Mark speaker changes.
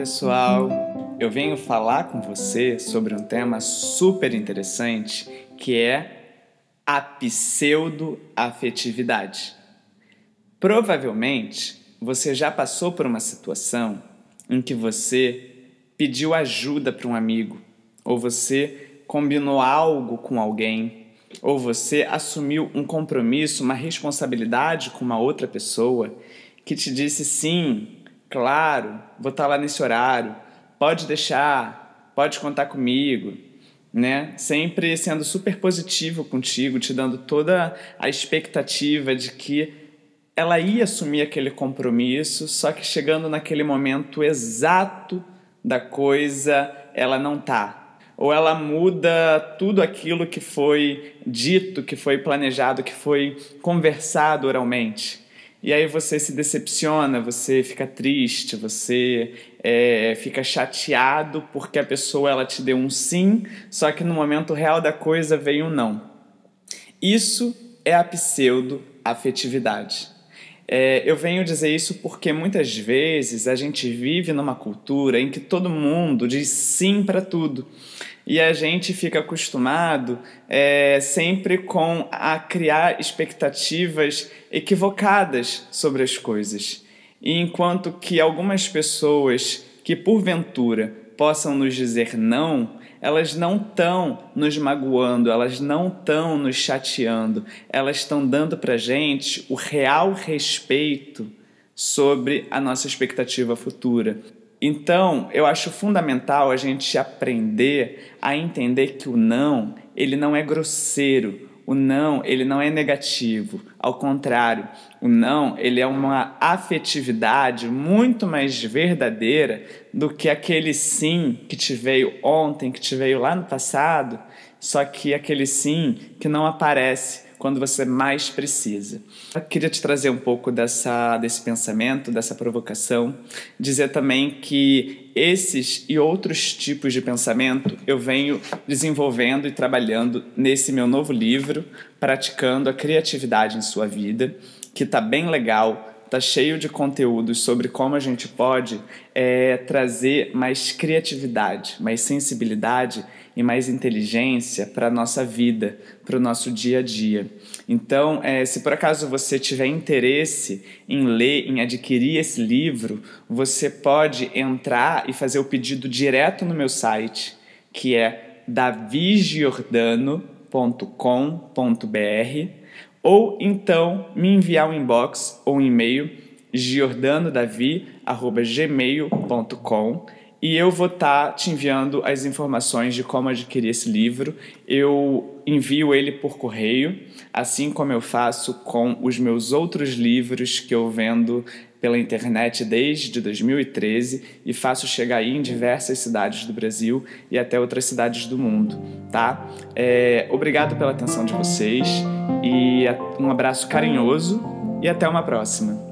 Speaker 1: pessoal! Eu venho falar com você sobre um tema super interessante que é a pseudo-afetividade. Provavelmente você já passou por uma situação em que você pediu ajuda para um amigo, ou você combinou algo com alguém, ou você assumiu um compromisso, uma responsabilidade com uma outra pessoa que te disse sim, claro, vou estar lá nesse horário, pode deixar, pode contar comigo, né? Sempre sendo super positivo contigo, te dando toda a expectativa de que ela ia assumir aquele compromisso, só que chegando naquele momento exato da coisa, ela não tá. Ou ela muda tudo aquilo que foi dito, que foi planejado, que foi conversado oralmente. E aí você se decepciona, você fica triste, você é, fica chateado porque a pessoa ela te deu um sim, só que no momento real da coisa veio um não. Isso é a pseudo-afetividade. É, eu venho dizer isso porque muitas vezes a gente vive numa cultura em que todo mundo diz sim para tudo e a gente fica acostumado é, sempre com a criar expectativas equivocadas sobre as coisas. E enquanto que algumas pessoas que porventura possam nos dizer não, elas não estão nos magoando, elas não estão nos chateando, elas estão dando para gente o real respeito sobre a nossa expectativa futura. Então, eu acho fundamental a gente aprender a entender que o não, ele não é grosseiro, o não, ele não é negativo. Ao contrário, o não, ele é uma afetividade muito mais verdadeira do que aquele sim que te veio ontem, que te veio lá no passado, só que aquele sim que não aparece quando você mais precisa. Eu queria te trazer um pouco dessa, desse pensamento, dessa provocação, dizer também que esses e outros tipos de pensamento eu venho desenvolvendo e trabalhando nesse meu novo livro, Praticando a Criatividade em Sua Vida, que está bem legal, tá cheio de conteúdos sobre como a gente pode é, trazer mais criatividade, mais sensibilidade e mais inteligência para a nossa vida, para o nosso dia a dia. Então, é, se por acaso você tiver interesse em ler, em adquirir esse livro, você pode entrar e fazer o pedido direto no meu site, que é davigiordano.com.br, ou então me enviar um inbox ou um e-mail giordanodavi@gmail.com e eu vou estar tá te enviando as informações de como adquirir esse livro. Eu envio ele por correio, assim como eu faço com os meus outros livros que eu vendo pela internet desde 2013 e faço chegar aí em diversas cidades do Brasil e até outras cidades do mundo, tá? É, obrigado pela atenção de vocês e um abraço carinhoso e até uma próxima.